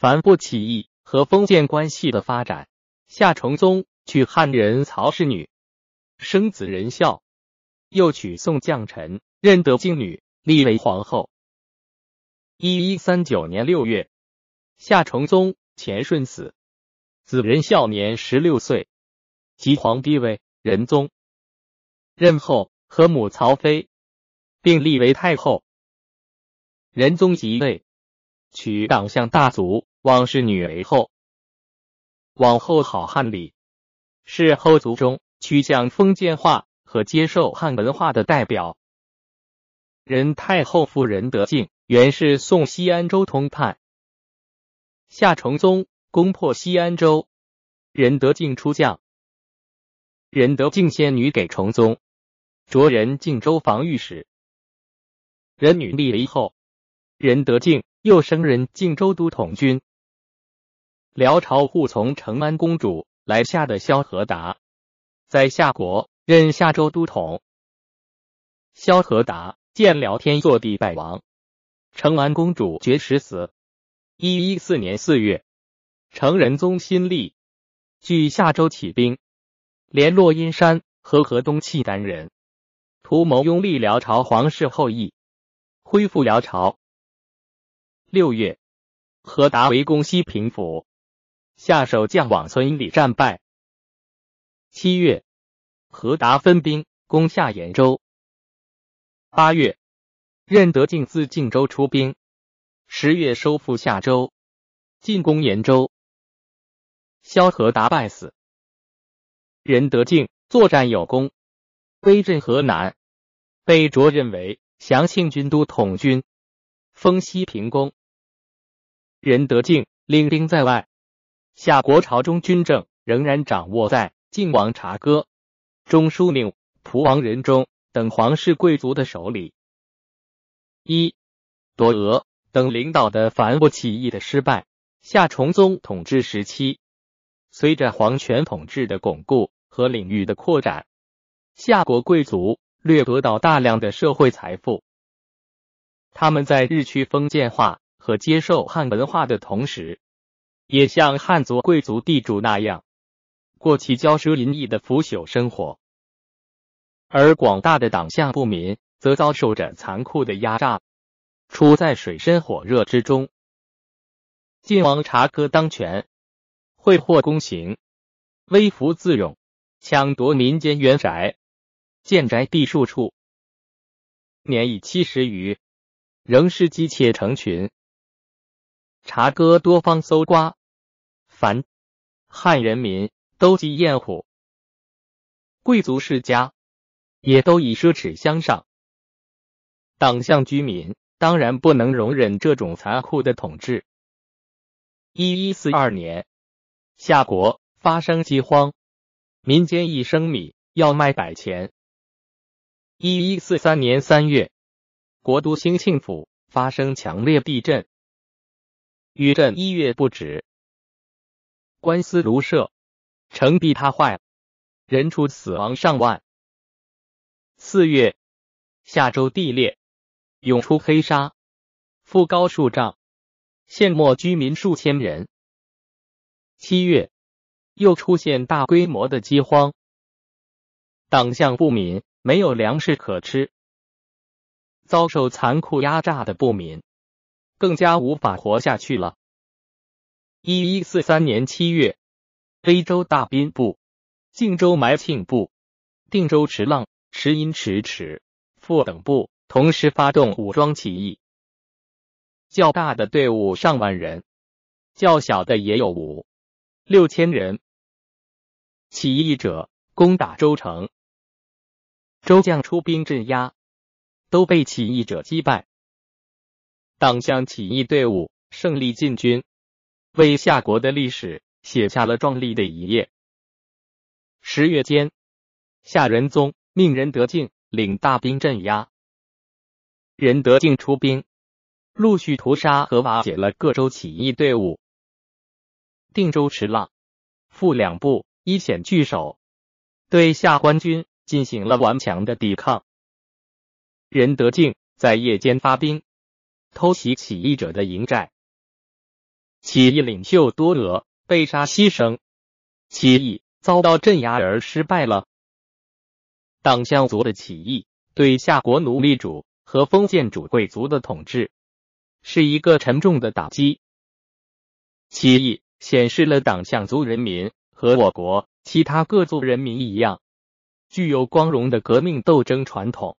凡不起义和封建关系的发展，夏崇宗娶汉人曹氏女，生子仁孝，又娶宋将臣任德敬女，立为皇后。一一三九年六月，夏崇宗前顺死，子仁孝年十六岁，即皇帝位，仁宗。任后和母曹妃，并立为太后。仁宗即位，娶党项大族王氏女为后。往后好汉礼，是后族中趋向封建化和接受汉文化的代表。仁太后夫仁德敬原是宋西安州通判，夏崇宗攻破西安州，仁德敬出将，仁德敬献女给崇宗。着人靖州防御使，仁女立为后，仁德敬又升任靖州都统军。辽朝护从承安公主来下的萧何达，在夏国任夏州都统。萧何达见辽天祚帝败亡，承安公主绝食死。一一四年四月，成仁宗新立，据夏州起兵，联络阴山和河东契丹人。图谋拥立辽朝皇室后裔，恢复辽朝。六月，何达围攻西平府，下手将往村里战败。七月，何达分兵攻下延州。八月，任德敬自靖州出兵。十月，收复夏州，进攻延州。萧何达败死。任德敬作战有功，威震河南。被擢任为祥庆军都统军，封西平公。仁德敬领兵在外，夏国朝中军政仍然掌握在晋王察哥、中书令蒲王仁忠等皇室贵族的手里。一多额等领导的反不起义的失败，夏崇宗统治时期，随着皇权统治的巩固和领域的扩展，夏国贵族。掠夺到大量的社会财富，他们在日趋封建化和接受汉文化的同时，也像汉族贵族地主那样过起骄奢淫逸的腐朽生活，而广大的党项部民则遭受着残酷的压榨，处在水深火热之中。晋王察哥当权，挥霍公行，微服自用，抢夺民间原宅。建宅地数处，年已七十余，仍是妻妾成群。察哥多方搜刮，凡。汉人民。都极厌恶，贵族世家。也都以奢侈相上。党项居民。当然不能容忍这种残酷的统治。一一四二年，夏国发生饥荒，民间一升米。要卖百钱。一一四三年三月，国都兴庆府发生强烈地震，余震一月不止，官司如社，城壁塌坏，人畜死亡上万。四月，夏州地裂，涌出黑沙，覆高数丈，陷没居民数千人。七月，又出现大规模的饥荒，党项不民。没有粮食可吃，遭受残酷压榨的不民更加无法活下去了。一一四三年七月，威州大宾部、靖州埋庆部、定州池浪、石阴池池副等部同时发动武装起义，较大的队伍上万人，较小的也有五六千人。起义者攻打州城。周将出兵镇压，都被起义者击败。党项起义队伍胜利进军，为夏国的历史写下了壮丽的一页。十月间，夏仁宗命仁德敬领大兵镇压。仁德敬出兵，陆续屠杀和瓦解了各州起义队伍。定州池浪、副两部一险据守，对夏官军。进行了顽强的抵抗。任德敬在夜间发兵，偷袭起义者的营寨。起义领袖多额被杀牺牲，起义遭到镇压而失败了。党项族的起义对夏国奴隶主和封建主贵族的统治是一个沉重的打击。起义显示了党项族人民和我国其他各族人民一样，具有光荣的革命斗争传统。